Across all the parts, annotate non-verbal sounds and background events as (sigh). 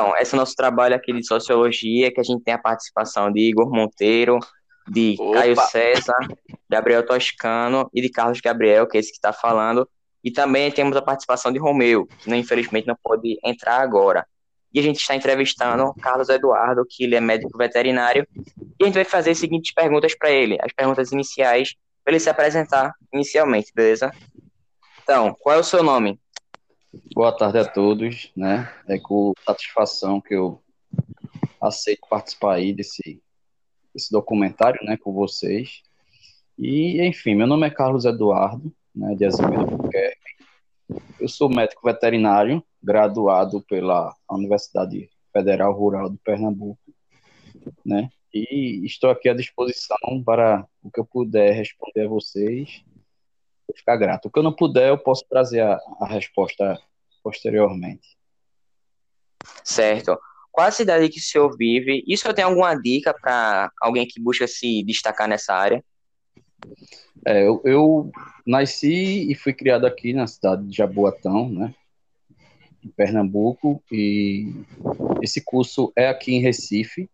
Então, esse é o nosso trabalho aqui de sociologia, que a gente tem a participação de Igor Monteiro, de Opa. Caio César, Gabriel Toscano e de Carlos Gabriel, que é esse que está falando. E também temos a participação de Romeu, que infelizmente não pode entrar agora. E a gente está entrevistando Carlos Eduardo, que ele é médico veterinário, e a gente vai fazer as seguintes perguntas para ele, as perguntas iniciais, para ele se apresentar inicialmente, beleza? Então, qual é o seu nome? Boa tarde a todos, né? É com satisfação que eu aceito participar aí desse, desse documentário, né, com vocês. E, enfim, meu nome é Carlos Eduardo, né, de Azevedo Buquerque. Eu sou médico veterinário, graduado pela Universidade Federal Rural de Pernambuco, né? E estou aqui à disposição para o que eu puder responder a vocês. Vou ficar grato. O que eu não puder, eu posso trazer a, a resposta posteriormente. Certo. Qual a cidade que o senhor vive? E o senhor tem alguma dica para alguém que busca se destacar nessa área? É, eu, eu, nasci e fui criado aqui na cidade de Jaboatão, né? Em Pernambuco, e esse curso é aqui em Recife,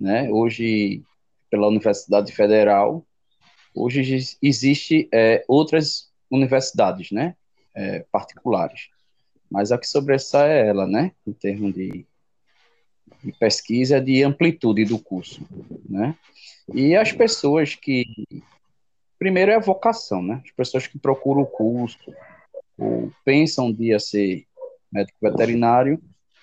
né? Hoje, pela Universidade Federal, hoje existe é, outras universidades, né? É, particulares, mas a que sobressai é ela, né? Em termos de, de pesquisa, de amplitude do curso, né? E as pessoas que primeiro é a vocação, né? As pessoas que procuram o curso ou pensam um dia ser médico veterinário,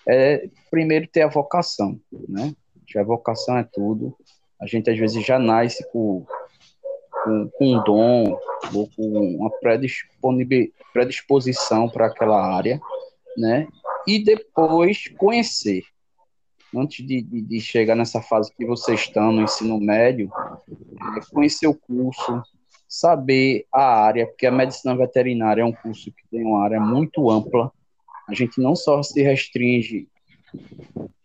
é primeiro ter a vocação, né? Que a vocação é tudo. A gente às vezes já nasce com, com, com um dom ou com uma predisposição para aquela área, né? E depois conhecer. Antes de, de, de, chegar nessa fase que vocês estão no ensino médio, é conhecer o curso, saber a área, porque a medicina veterinária é um curso que tem uma área muito ampla. A gente não só se restringe,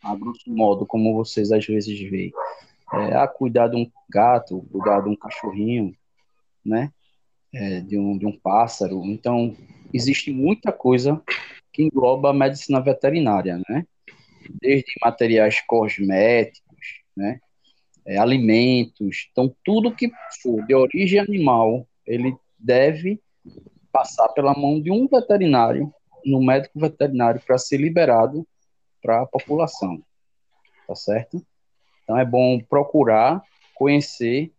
a grosso modo, como vocês às vezes veem, é, a cuidar de um gato, cuidar de um cachorrinho, né? É, de, um, de um pássaro. Então, existe muita coisa que engloba a medicina veterinária, né? Desde materiais cosméticos, né? é, alimentos. Então, tudo que for de origem animal, ele deve passar pela mão de um veterinário, no médico veterinário, para ser liberado para a população. Tá certo? Então, é bom procurar, conhecer,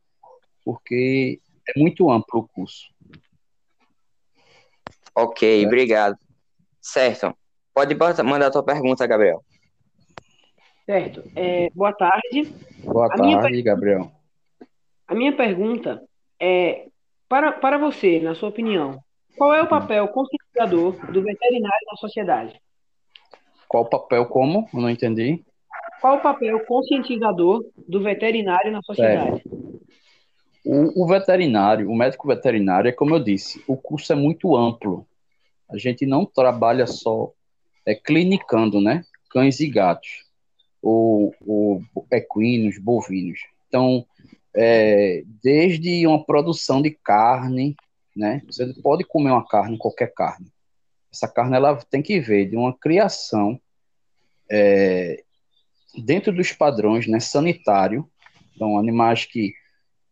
porque é muito amplo o curso. Ok, obrigado. Certo. Pode mandar a tua pergunta, Gabriel. Certo. É, boa tarde. Boa a tarde, Gabriel. A minha pergunta é, para, para você, na sua opinião, qual é o papel conscientizador do veterinário na sociedade? Qual o papel como? Eu não entendi. Qual o papel conscientizador do veterinário na sociedade? O, o, veterinário, o médico veterinário, é como eu disse, o curso é muito amplo. A gente não trabalha só é, clinicando, né? Cães e gatos ou, ou equinos, bovinos. Então, é, desde uma produção de carne, né? Você pode comer uma carne, qualquer carne. Essa carne ela tem que ver de uma criação é, dentro dos padrões, né? Sanitário. Então, animais que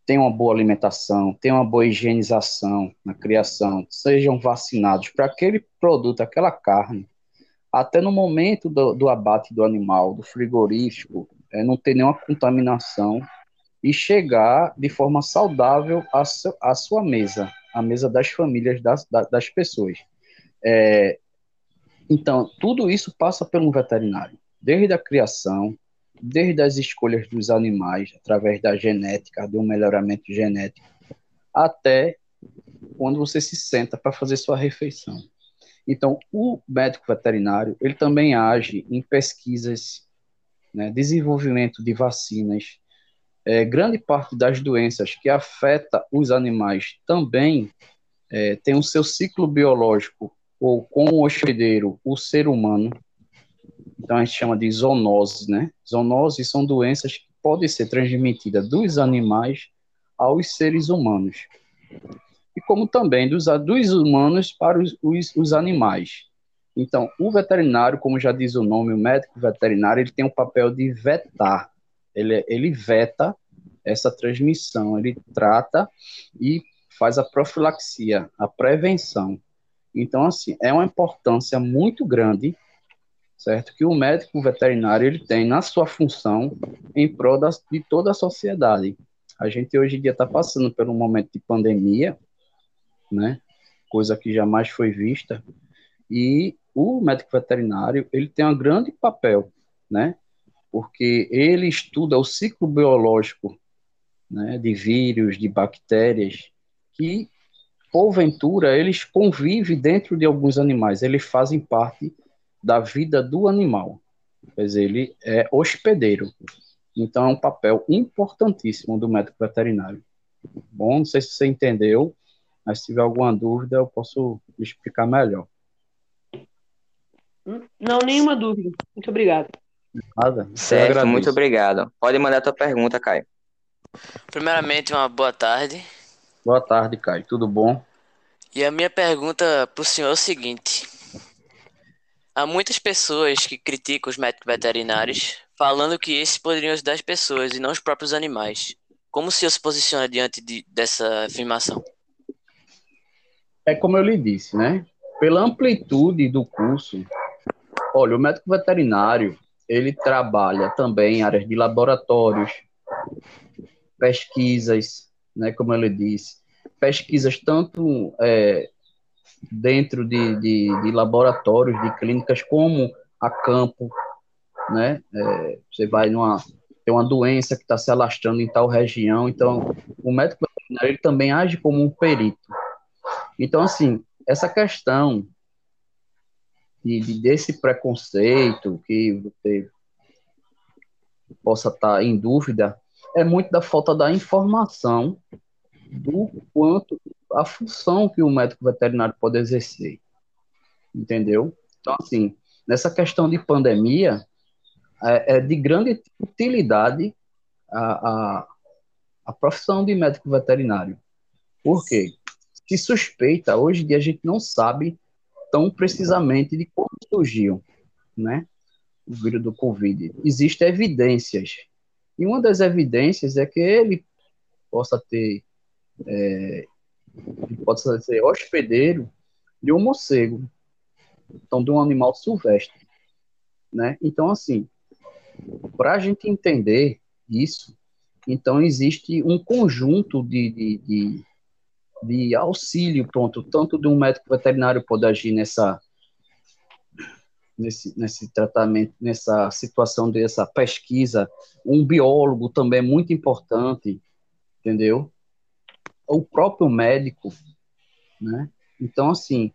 têm uma boa alimentação, têm uma boa higienização na criação, sejam vacinados para aquele produto, aquela carne, até no momento do, do abate do animal, do frigorífico, é, não ter nenhuma contaminação e chegar de forma saudável à, à sua mesa, à mesa das famílias, das, das pessoas. É, então, tudo isso passa pelo veterinário, desde a criação, desde as escolhas dos animais, através da genética, de um melhoramento genético, até quando você se senta para fazer sua refeição. Então, o médico veterinário, ele também age em pesquisas, né, desenvolvimento de vacinas. É, grande parte das doenças que afeta os animais também é, tem o seu ciclo biológico, ou com o hospedeiro, o ser humano. Então, a gente chama de zoonoses, né? Zoonoses são doenças que podem ser transmitidas dos animais aos seres humanos e como também dos, dos humanos para os, os, os animais. Então, o veterinário, como já diz o nome, o médico veterinário, ele tem o papel de vetar. Ele, ele veta essa transmissão, ele trata e faz a profilaxia, a prevenção. Então, assim, é uma importância muito grande, certo? Que o médico veterinário ele tem na sua função em prol de toda a sociedade. A gente hoje em dia está passando por um momento de pandemia, né? Coisa que jamais foi vista. E o médico veterinário ele tem um grande papel, né? Porque ele estuda o ciclo biológico, né? De vírus, de bactérias que porventura, eles convivem dentro de alguns animais, eles fazem parte da vida do animal. Quer dizer, ele é hospedeiro. Então, é um papel importantíssimo do médico veterinário. Bom, não sei se você entendeu, mas se tiver alguma dúvida, eu posso explicar melhor. Não, nenhuma dúvida. Muito obrigado. Nada. Certo, muito obrigado. Pode mandar a tua pergunta, Caio. Primeiramente, uma boa tarde. Boa tarde, Caio. Tudo bom? E a minha pergunta para o senhor é o seguinte: há muitas pessoas que criticam os médicos veterinários, falando que esses poderiam ajudar as pessoas e não os próprios animais. Como o senhor se posiciona diante de, dessa afirmação? É como eu lhe disse, né? Pela amplitude do curso, olha, o médico veterinário ele trabalha também em áreas de laboratórios, pesquisas, né, como ele disse, pesquisas tanto é, dentro de, de, de, laboratórios, de clínicas, como a campo, né, é, você vai numa, tem uma doença que está se alastrando em tal região, então o médico veterinário também age como um perito. Então, assim, essa questão de, de desse preconceito que você possa estar tá em dúvida, é muito da falta da informação do quanto a função que o médico veterinário pode exercer. Entendeu? Então, assim, nessa questão de pandemia, é, é de grande utilidade a, a, a, profissão de médico veterinário. Por quê? Se suspeita, hoje em dia a gente não sabe tão precisamente de como surgiu, né? O vírus do Covid. Existem evidências e uma das evidências é que ele possa ter, é, possa ser hospedeiro de um morcego, então de um animal silvestre, né? Então, assim, para a gente entender isso, então existe um conjunto de, de, de, de auxílio, pronto, tanto de um médico veterinário pode agir nessa nesse, nesse tratamento, nessa situação dessa pesquisa. Um biólogo também é muito importante, entendeu? O próprio médico, né? Então, assim,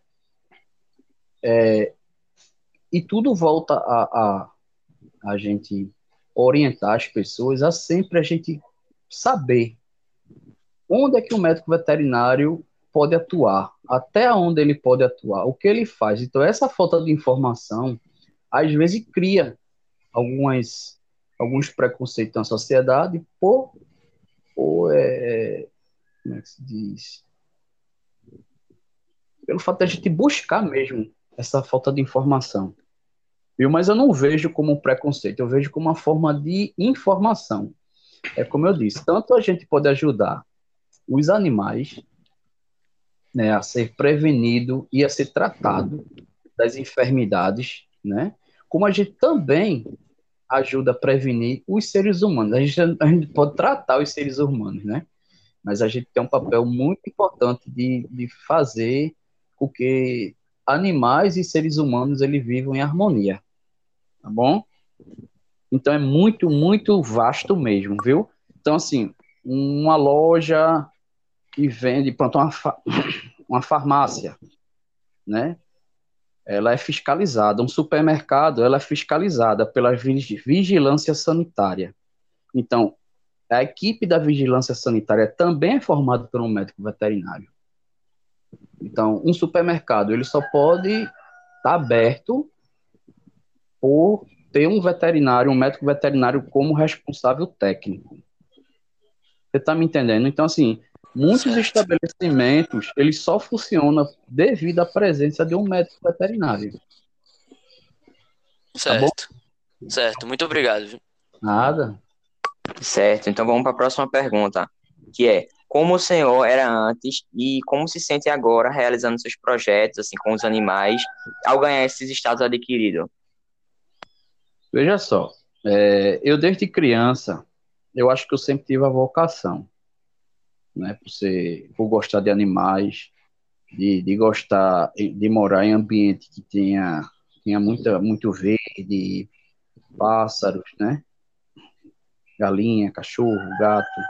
é, e tudo volta a, a, a gente orientar as pessoas a sempre a gente saber onde é que o médico veterinário pode atuar, até onde ele pode atuar, o que ele faz. Então, essa falta de informação, às vezes, cria algumas, alguns preconceitos na sociedade por, por é, como é que se diz? Pelo fato de a gente buscar mesmo essa falta de informação. Viu? Mas eu não vejo como um preconceito, eu vejo como uma forma de informação. É como eu disse, tanto a gente pode ajudar os animais né, a ser prevenido e a ser tratado das enfermidades, né? Como a gente também ajuda a prevenir os seres humanos. A gente, a gente pode tratar os seres humanos, né? Mas a gente tem um papel muito importante de, de fazer com que animais e seres humanos eles vivam em harmonia, tá bom? Então é muito, muito vasto mesmo, viu? Então, assim, uma loja que vende, pronto, uma, fa (coughs) uma farmácia, né? Ela é fiscalizada. Um supermercado, ela é fiscalizada pela vigilância sanitária. Então, a equipe da vigilância sanitária também é formada por um médico veterinário. Então, um supermercado, ele só pode estar tá aberto por ter um veterinário, um médico veterinário como responsável técnico. Você está me entendendo? Então, assim, Muitos estabelecimentos, eles só funcionam devido à presença de um médico veterinário. Certo. Tá certo, muito obrigado. Nada. Certo, então vamos para a próxima pergunta, que é como o senhor era antes e como se sente agora realizando seus projetos assim com os animais ao ganhar esses estados adquiridos? Veja só, é, eu desde criança, eu acho que eu sempre tive a vocação, né, por ser, por gostar de animais, de, de gostar de morar em ambiente que tenha, tenha muita, muito verde, pássaros, né, galinha, cachorro, gato,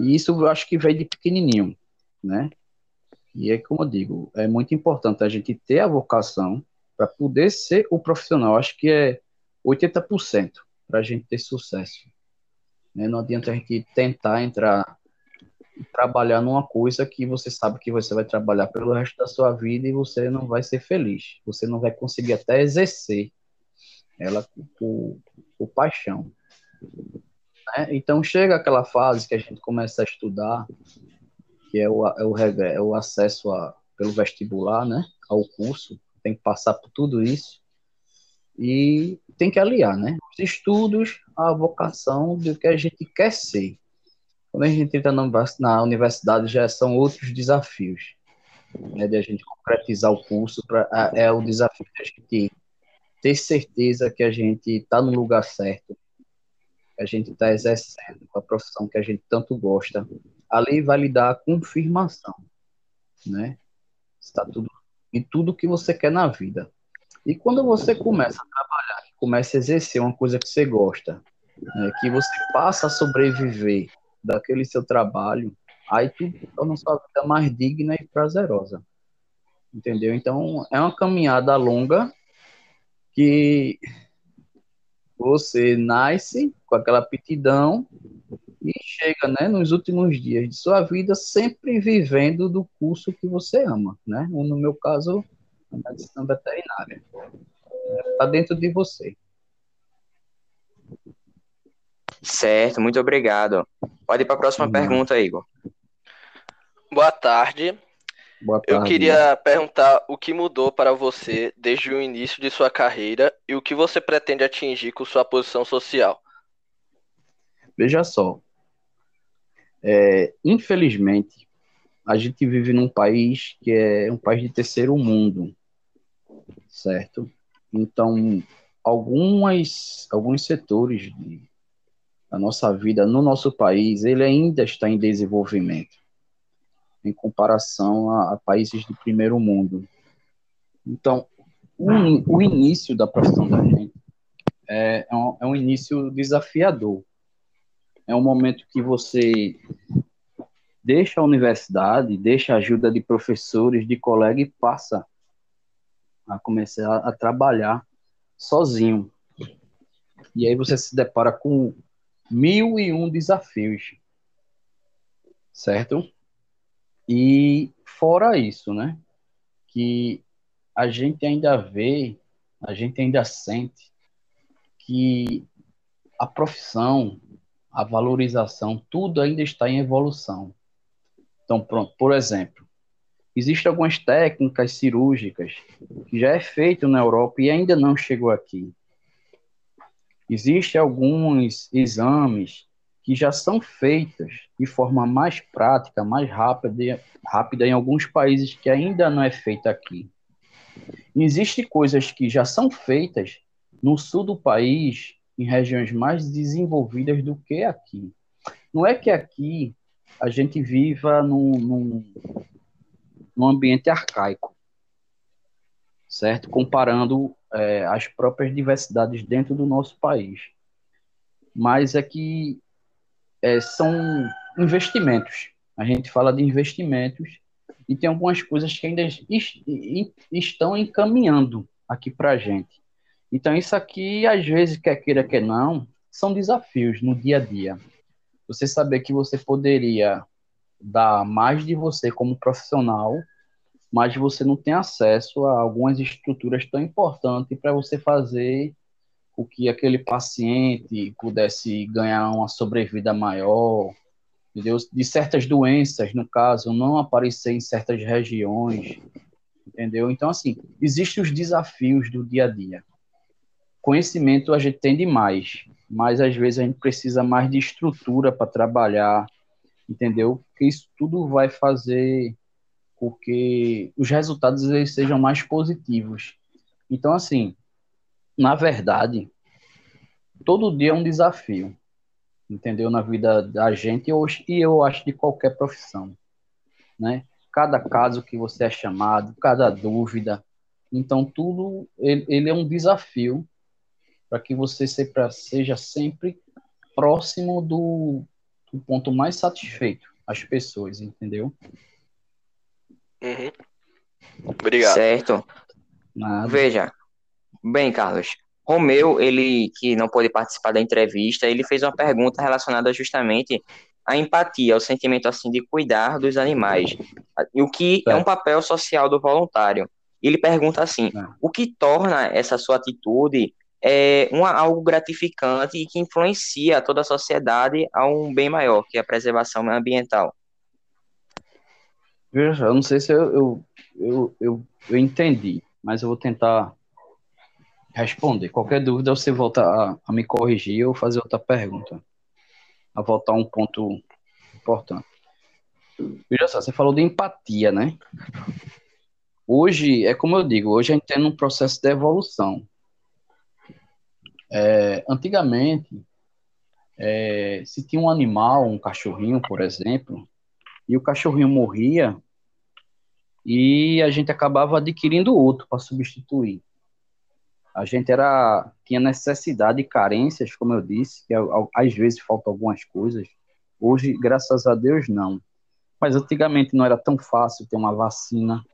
e isso eu acho que veio de pequenininho, né? E é como eu digo, é muito importante a gente ter a vocação para poder ser o profissional. Acho que é 80% para a gente ter sucesso. Né? Não adianta a gente tentar entrar trabalhar numa coisa que você sabe que você vai trabalhar pelo resto da sua vida e você não vai ser feliz. Você não vai conseguir até exercer ela por, por paixão. Né? Então chega aquela fase que a gente começa a estudar, que é o, é o, é o acesso a, pelo vestibular, né, ao curso, tem que passar por tudo isso e tem que aliar, né, os estudos à vocação do que a gente quer ser. Quando a gente entra na universidade já são outros desafios, né, de a gente concretizar o curso, pra, é o desafio de a gente ter certeza que a gente está no lugar certo, que a gente está exercendo, com a profissão que a gente tanto gosta, ali vai lhe dar a confirmação, né? Está tudo em tudo que você quer na vida. E quando você começa a trabalhar, começa a exercer uma coisa que você gosta, né, que você passa a sobreviver daquele seu trabalho, aí tudo torna a sua vida mais digna e prazerosa. Entendeu? Então, é uma caminhada longa que você nasce com aquela aptidão e chega, né, nos últimos dias de sua vida sempre vivendo do curso que você ama, né? No meu caso, a medicina veterinária. Está dentro de você. Certo, muito obrigado. Pode ir para a próxima uhum. pergunta, Igor. Boa tarde. Boa tarde. Eu queria perguntar o que mudou para você desde o início de sua carreira e o que você pretende atingir com sua posição social. Veja só, é, infelizmente, a gente vive num país que é um país de terceiro mundo, certo? Então, algumas, alguns setores de, da nossa vida no nosso país, ele ainda está em desenvolvimento em comparação a, a países do primeiro mundo. Então, o, o, início da profissão da gente é, é, um, é um início desafiador. É um momento que você deixa a universidade, deixa a ajuda de professores, de colegas e passa a começar a trabalhar sozinho. E aí você se depara com mil e um desafios, certo? E fora isso, né? Que a gente ainda vê, a gente ainda sente que a profissão, a valorização, tudo ainda está em evolução. Então, pronto, por exemplo, existem algumas técnicas cirúrgicas que já é feito na Europa e ainda não chegou aqui. Existem alguns exames que já são feitas de forma mais prática, mais rápida, rápida em alguns países que ainda não é feita aqui. Existem coisas que já são feitas no sul do país, em regiões mais desenvolvidas do que aqui. Não é que aqui a gente viva num, num, num ambiente arcaico, certo? Comparando é, as próprias diversidades dentro do nosso país. Mas é que é, são investimentos. A gente fala de investimentos e tem algumas coisas que ainda estão encaminhando aqui para a gente. Então, isso aqui, às vezes, quer queira, quer não, são desafios no dia a dia. Você saber que você poderia dar mais de você como profissional, mas você não tem acesso a algumas estruturas tão importantes para você fazer o que aquele paciente pudesse ganhar uma sobrevida maior, entendeu? De certas doenças, no caso, não aparecer em certas regiões, entendeu? Então, assim, existem os desafios do dia a dia, conhecimento a gente tem demais, mas às vezes a gente precisa mais de estrutura para trabalhar, entendeu? Porque isso tudo vai fazer com que os resultados eles sejam mais positivos. Então, assim, na verdade, todo dia é um desafio, entendeu? Na vida da gente hoje, e eu acho de qualquer profissão, né? Cada caso que você é chamado, cada dúvida, então tudo ele, ele é um desafio para que você seja sempre próximo do, do ponto mais satisfeito as pessoas, entendeu? Uhum. Obrigado. Certo. Nada. Veja, bem, Carlos, Romeu, ele que não pôde participar da entrevista, ele fez uma pergunta relacionada justamente à empatia, ao sentimento assim de cuidar dos animais, e o que é, é um papel social do voluntário. Ele pergunta assim: é. o que torna essa sua atitude é uma, algo gratificante e que influencia toda a sociedade a um bem maior, que é a preservação ambiental? Veja, eu não sei se eu, eu, eu, eu, eu entendi, mas eu vou tentar responder. Qualquer dúvida, você volta a, a me corrigir ou fazer outra pergunta. A voltar um ponto importante. Veja só, você falou de empatia, né? Hoje, é como eu digo, hoje a gente tem um processo de evolução. É, antigamente, é, se tinha um animal, um cachorrinho, por exemplo, e o cachorrinho morria, e a gente acabava adquirindo outro para substituir a gente era tinha necessidade e carências, como eu disse, que às vezes faltam algumas coisas. Hoje, graças a Deus, não. Mas antigamente não era tão fácil ter uma vacina.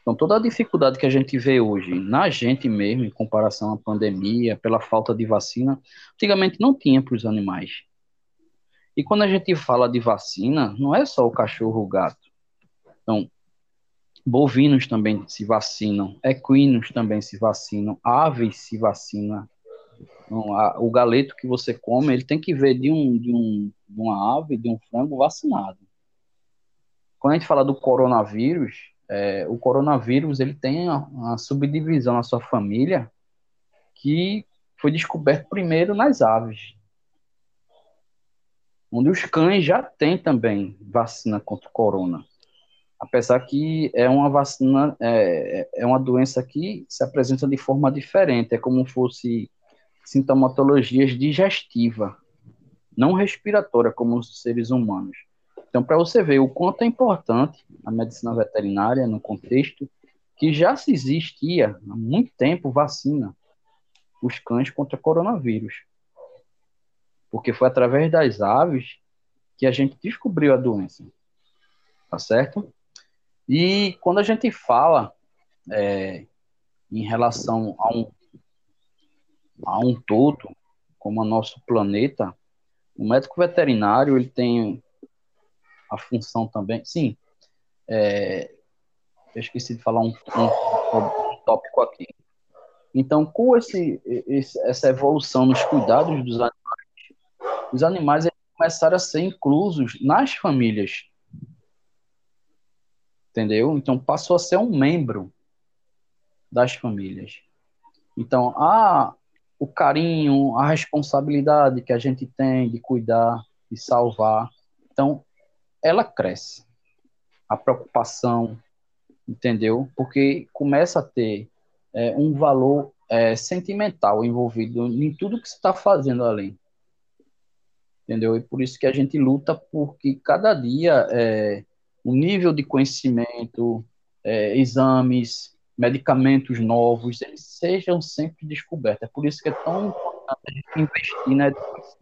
Então, toda a dificuldade que a gente vê hoje na gente mesmo, em comparação à pandemia, pela falta de vacina, antigamente não tinha para os animais. E quando a gente fala de vacina, não é só o cachorro, o gato. Então, Bovinos também se vacinam, equinos também se vacinam, aves se vacinam. Então, o galeto que você come, ele tem que ver de, um, de, um, de uma ave, de um frango vacinado. Quando a gente fala do coronavírus, é, o coronavírus ele tem uma subdivisão na sua família que foi descoberto primeiro nas aves. Onde os cães já têm também vacina contra o corona apesar que é uma vacina, é, é uma doença que se apresenta de forma diferente, é como fosse sintomatologias digestiva, não respiratória como os seres humanos. Então, para você ver o quanto é importante a medicina veterinária no contexto que já se existia há muito tempo vacina os cães contra coronavírus. Porque foi através das aves que a gente descobriu a doença. Tá certo? E quando a gente fala é, em relação a um, a um todo, como o nosso planeta, o médico veterinário ele tem a função também. Sim, é, eu esqueci de falar um, um, um tópico aqui. Então, com esse, esse, essa evolução nos cuidados dos animais, os animais começaram a ser inclusos nas famílias entendeu? Então passou a ser um membro das famílias. Então, a, o carinho, a responsabilidade que a gente tem de cuidar, de salvar, então ela cresce. A preocupação, entendeu? Porque começa a ter é, um valor é, sentimental envolvido em tudo que você está fazendo ali. Entendeu? E por isso que a gente luta porque cada dia é, o nível de conhecimento, é, exames, medicamentos novos, eles sejam sempre descobertos. É por isso que é tão importante investir na educação.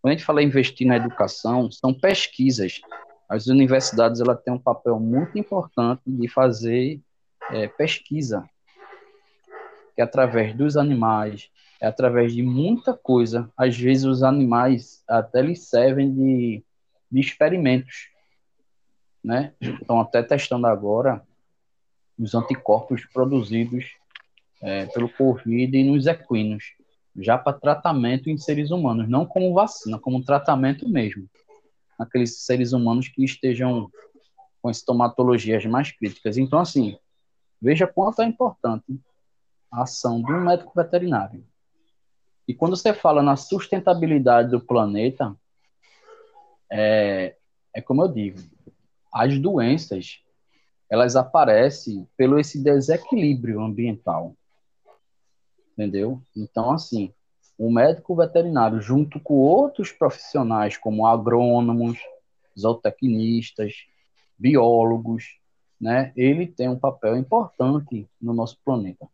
Quando a gente fala em investir na educação, são pesquisas. As universidades ela têm um papel muito importante de fazer é, pesquisa, que é através dos animais, é através de muita coisa. Às vezes os animais até lhes servem de, de experimentos né? Estão até testando agora os anticorpos produzidos é, pelo Covid nos equinos, já para tratamento em seres humanos, não como vacina, como tratamento mesmo. Aqueles seres humanos que estejam com estomatologias mais críticas. Então, assim, veja quanto é importante a ação de um médico veterinário. E quando você fala na sustentabilidade do planeta, é, é como eu digo, as doenças elas aparecem pelo esse desequilíbrio ambiental, entendeu? Então assim, o médico veterinário junto com outros profissionais como agrônomos, zootecnistas, biólogos, né? Ele tem um papel importante no nosso planeta.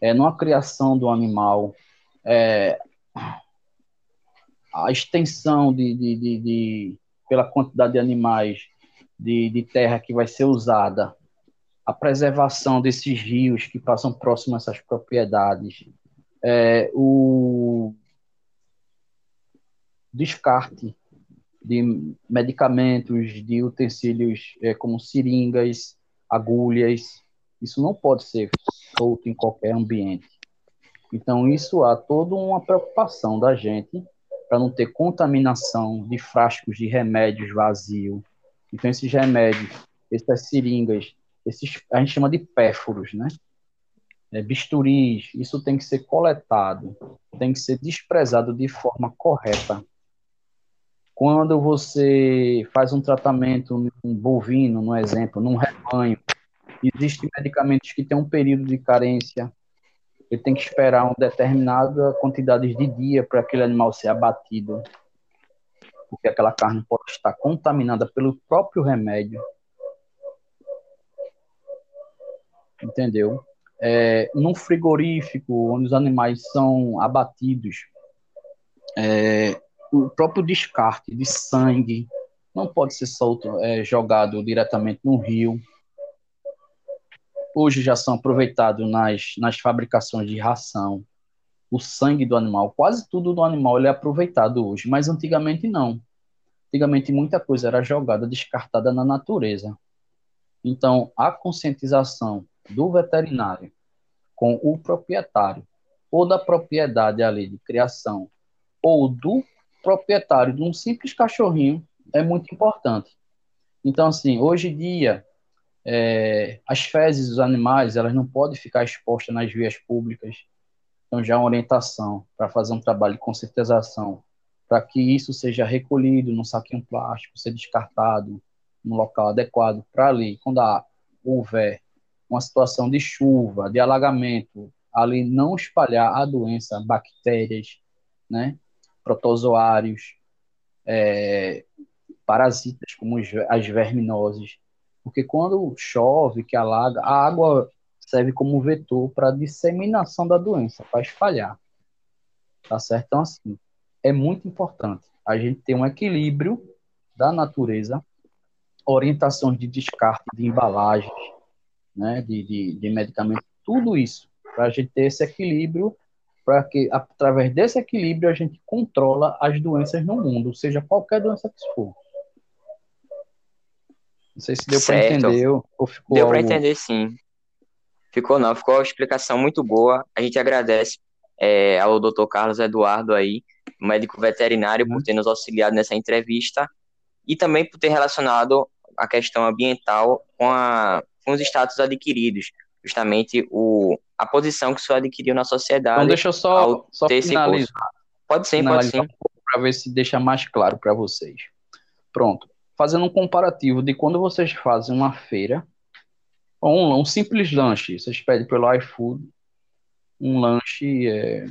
É numa criação do animal, é, a extensão de, de, de, de, pela quantidade de animais de, de terra que vai ser usada, a preservação desses rios que passam próximo a essas propriedades, é, o descarte de medicamentos, de utensílios é, como seringas, agulhas, isso não pode ser solto em qualquer ambiente. Então, isso há toda uma preocupação da gente para não ter contaminação de frascos de remédios vazios. Então, esses remédios, essas seringas, esses, a gente chama de pérforos, né? É, bisturis, isso tem que ser coletado, tem que ser desprezado de forma correta. Quando você faz um tratamento num bovino, no exemplo, num rebanho, existem medicamentos que têm um período de carência, ele tem que esperar uma determinada quantidade de dia para aquele animal ser abatido, porque aquela carne pode estar contaminada pelo próprio remédio. Entendeu? É, num frigorífico, onde os animais são abatidos, é, o próprio descarte de sangue não pode ser solto, é, jogado diretamente no rio hoje já são aproveitados nas, nas fabricações de ração, o sangue do animal, quase tudo do animal é aproveitado hoje, mas antigamente não. Antigamente muita coisa era jogada, descartada na natureza. Então, a conscientização do veterinário com o proprietário, ou da propriedade ali de criação, ou do proprietário de um simples cachorrinho, é muito importante. Então, assim, hoje em dia, é, as fezes dos animais, elas não podem ficar expostas nas vias públicas. Então, já é uma orientação para fazer um trabalho de conscientização, para que isso seja recolhido num saquinho plástico, ser descartado no local adequado para ali, quando há, houver uma situação de chuva, de alagamento, ali não espalhar a doença, bactérias, né, protozoários, é, parasitas como as verminoses, porque quando chove, que alaga, a água serve como vetor para disseminação da doença, para espalhar. Tá certo? Então, assim, é muito importante a gente ter um equilíbrio da natureza, orientações de descarte de embalagens, né, de, de, de medicamentos, tudo isso, para a gente ter esse equilíbrio, para que, através desse equilíbrio, a gente controla as doenças no mundo, seja qualquer doença que for. Não sei se deu para entender ou ficou. Deu algo... para entender, sim. Ficou não, ficou uma explicação muito boa. A gente agradece é, ao Dr. Carlos Eduardo aí, médico veterinário, por uhum. ter nos auxiliado nessa entrevista e também por ter relacionado a questão ambiental com, a, com os status adquiridos, justamente o, a posição que o senhor adquiriu na sociedade. Então deixa eu só, só finalizar. Pode sim, pode sim. Para ver se deixa mais claro para vocês. Pronto fazendo um comparativo de quando vocês fazem uma feira, um, um simples lanche, vocês pedem pelo iFood, um lanche, é,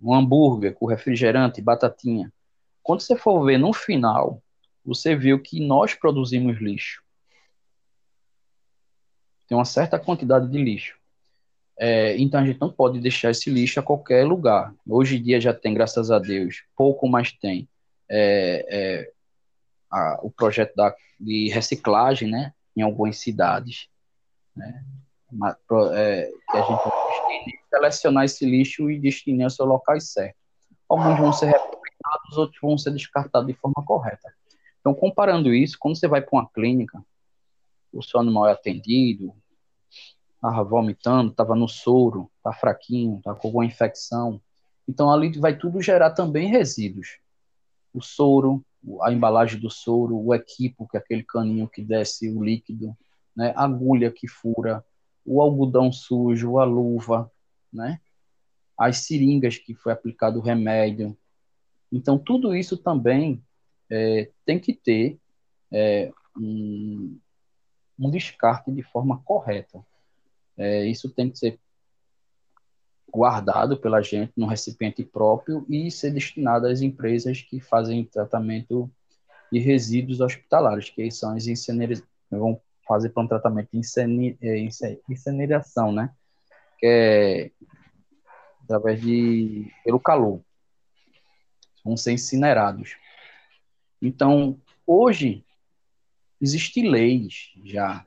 um hambúrguer com refrigerante, batatinha. Quando você for ver no final, você viu que nós produzimos lixo. Tem uma certa quantidade de lixo. É, então a gente não pode deixar esse lixo a qualquer lugar. Hoje em dia já tem, graças a Deus, pouco mais tem é, é, a, o projeto da, de reciclagem, né, em algumas cidades, né, é, que a gente destine, selecionar esse lixo e destinar ao seu local certo. Alguns vão ser reaproveitados, outros vão ser descartados de forma correta. Então, comparando isso, quando você vai para uma clínica, o seu animal é atendido, estava vomitando, estava no soro, está fraquinho, está com alguma infecção. Então, ali vai tudo gerar também resíduos. O soro, a embalagem do soro, o equipo, que é aquele caninho que desce o líquido, né, agulha que fura, o algodão sujo, a luva, né? As seringas que foi aplicado o remédio. Então, tudo isso também é, tem que ter é, um, um, descarte de forma correta. É, isso tem que ser guardado pela gente no recipiente próprio e ser destinado às empresas que fazem tratamento de resíduos hospitalares, que são as incinerações, vão fazer para um tratamento de é, incineração, né? Que é através de pelo calor. Vão ser incinerados. Então, hoje, existe leis já.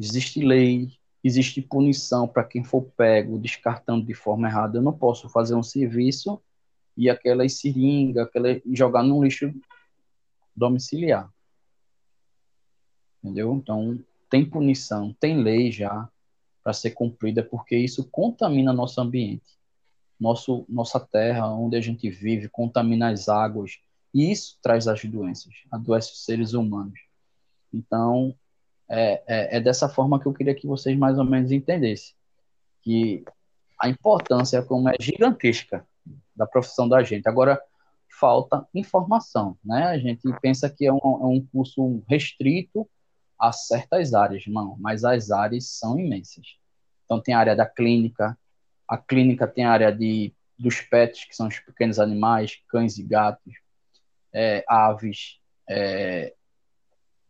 Existe lei, existe punição para quem for pego descartando de forma errada. Eu não posso fazer um serviço e aquela seringa, aquela, jogar no lixo domiciliar. Entendeu? Então, tem punição, tem lei já para ser cumprida, porque isso contamina nosso ambiente. Nosso, nossa terra, onde a gente vive, contamina as águas, e isso traz as doenças, adoece os seres humanos. Então, é, é, é, dessa forma que eu queria que vocês mais ou menos entendessem que a importância como é gigantesca da profissão da gente. Agora, falta informação, né? A gente pensa que é um, é um curso restrito a certas áreas, não, mas as áreas são imensas. Então, tem a área da clínica, a clínica tem a área de, dos pets, que são os pequenos animais, cães e gatos, é, aves, é,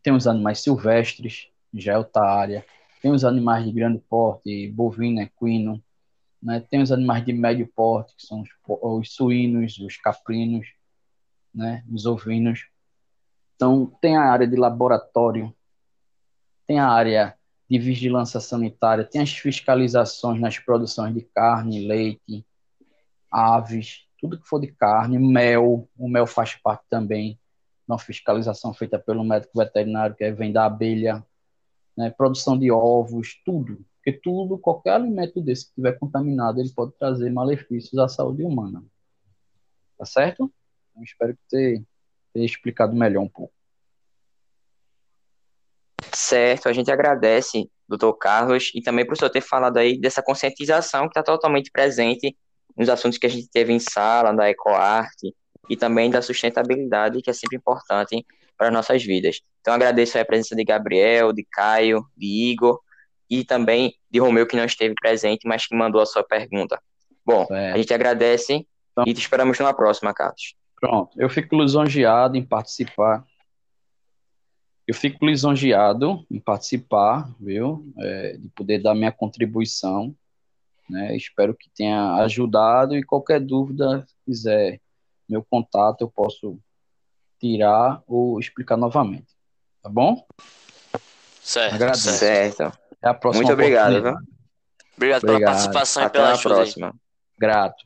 tem os animais silvestres, já é outra área, tem os animais de grande porte, bovino, equino, né? tem os animais de médio porte, que são os, os suínos, os caprinos, né? os ovinos. Então, tem a área de laboratório, tem a área de vigilância sanitária, tem as fiscalizações nas produções de carne, leite, aves, tudo que for de carne, mel, o mel faz parte também uma fiscalização feita pelo médico veterinário, que vem da abelha, né, produção de ovos, tudo. Porque tudo, qualquer alimento desse que estiver contaminado, ele pode trazer malefícios à saúde humana. Tá certo? Eu espero que você tenha explicado melhor um pouco. Certo, a gente agradece, doutor Carlos, e também por senhor ter falado aí dessa conscientização que está totalmente presente nos assuntos que a gente teve em sala, da ecoarte e também da sustentabilidade, que é sempre importante para nossas vidas. Então agradeço a presença de Gabriel, de Caio, de Igor e também de Romeu, que não esteve presente, mas que mandou a sua pergunta. Bom, a gente agradece então, e te esperamos numa próxima, Carlos. Pronto, eu fico lisonjeado em participar. Eu fico lisonjeado em participar, viu? É, de poder dar minha contribuição né? Espero que tenha ajudado e qualquer dúvida, se quiser meu contato, eu posso tirar ou explicar novamente. Tá bom? Certo. Agradeço. Certo. Até a próxima. Muito obrigado. Viu? Obrigado, obrigado pela participação Até e pela a próxima. Grato.